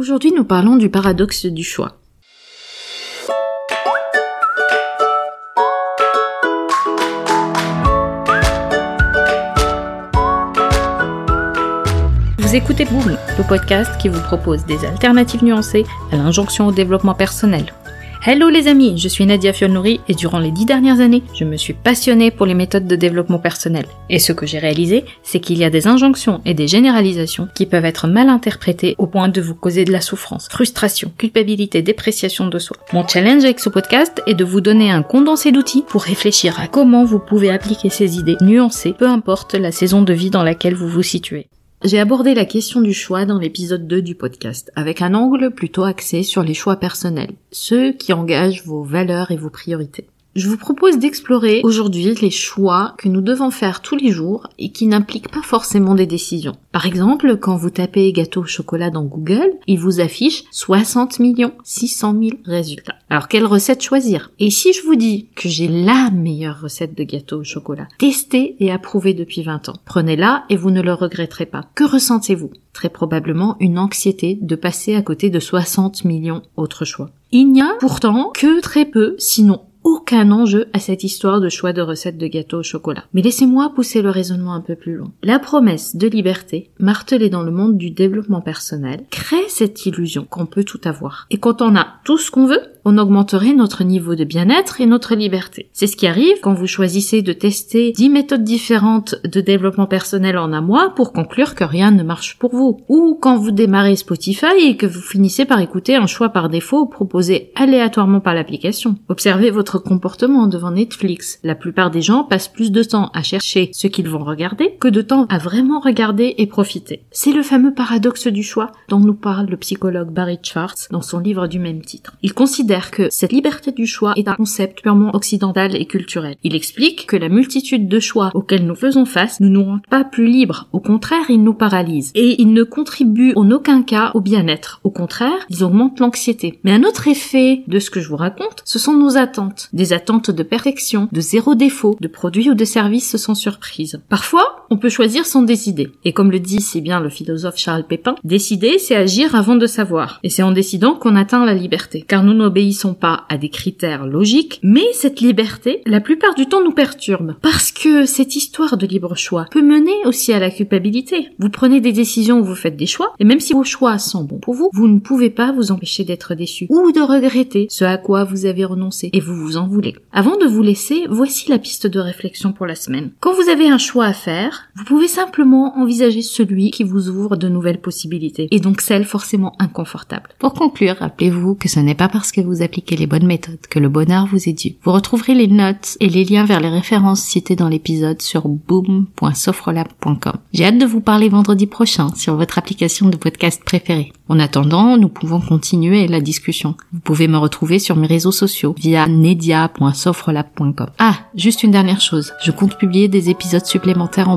Aujourd'hui, nous parlons du paradoxe du choix. Vous écoutez Boom, le podcast qui vous propose des alternatives nuancées à l'injonction au développement personnel. Hello les amis, je suis Nadia Fiolnouri et durant les dix dernières années, je me suis passionnée pour les méthodes de développement personnel. Et ce que j'ai réalisé, c'est qu'il y a des injonctions et des généralisations qui peuvent être mal interprétées au point de vous causer de la souffrance, frustration, culpabilité, dépréciation de soi. Mon challenge avec ce podcast est de vous donner un condensé d'outils pour réfléchir à comment vous pouvez appliquer ces idées nuancées, peu importe la saison de vie dans laquelle vous vous situez. J'ai abordé la question du choix dans l'épisode 2 du podcast, avec un angle plutôt axé sur les choix personnels, ceux qui engagent vos valeurs et vos priorités. Je vous propose d'explorer aujourd'hui les choix que nous devons faire tous les jours et qui n'impliquent pas forcément des décisions. Par exemple, quand vous tapez gâteau au chocolat dans Google, il vous affiche 60 millions 600 000 résultats. Alors quelle recette choisir? Et si je vous dis que j'ai la meilleure recette de gâteau au chocolat, testée et approuvée depuis 20 ans, prenez-la et vous ne le regretterez pas. Que ressentez-vous? Très probablement une anxiété de passer à côté de 60 millions autres choix. Il n'y a pourtant que très peu, sinon aucun enjeu à cette histoire de choix de recettes de gâteau au chocolat. Mais laissez-moi pousser le raisonnement un peu plus loin. La promesse de liberté, martelée dans le monde du développement personnel, crée cette illusion qu'on peut tout avoir. Et quand on a tout ce qu'on veut, on augmenterait notre niveau de bien-être et notre liberté. C'est ce qui arrive quand vous choisissez de tester 10 méthodes différentes de développement personnel en un mois pour conclure que rien ne marche pour vous. Ou quand vous démarrez Spotify et que vous finissez par écouter un choix par défaut proposé aléatoirement par l'application. Observez votre comportement devant Netflix. La plupart des gens passent plus de temps à chercher ce qu'ils vont regarder que de temps à vraiment regarder et profiter. C'est le fameux paradoxe du choix dont nous parle le psychologue Barry Schwartz dans son livre du même titre. Il considère que cette liberté du choix est un concept purement occidental et culturel. Il explique que la multitude de choix auxquels nous faisons face ne nous rend pas plus libres. Au contraire, ils nous paralysent. Et ils ne contribuent en aucun cas au bien-être. Au contraire, ils augmentent l'anxiété. Mais un autre effet de ce que je vous raconte, ce sont nos attentes. Des attentes de perfection, de zéro défaut, de produits ou de services sans surprise. Parfois, on peut choisir sans décider. Et comme le dit si bien le philosophe Charles Pépin, décider, c'est agir avant de savoir. Et c'est en décidant qu'on atteint la liberté. Car nous n'obéissons pas à des critères logiques, mais cette liberté, la plupart du temps, nous perturbe. Parce que cette histoire de libre choix peut mener aussi à la culpabilité. Vous prenez des décisions, vous faites des choix, et même si vos choix sont bons pour vous, vous ne pouvez pas vous empêcher d'être déçu ou de regretter ce à quoi vous avez renoncé, et vous vous en voulez. Avant de vous laisser, voici la piste de réflexion pour la semaine. Quand vous avez un choix à faire, vous pouvez simplement envisager celui qui vous ouvre de nouvelles possibilités, et donc celles forcément inconfortables. Pour conclure, rappelez-vous que ce n'est pas parce que vous appliquez les bonnes méthodes que le bonheur vous est dû. Vous retrouverez les notes et les liens vers les références citées dans l'épisode sur boom.sofrelab.com. J'ai hâte de vous parler vendredi prochain sur votre application de podcast préférée. En attendant, nous pouvons continuer la discussion. Vous pouvez me retrouver sur mes réseaux sociaux via nedia.sofrelab.com. Ah, juste une dernière chose. Je compte publier des épisodes supplémentaires en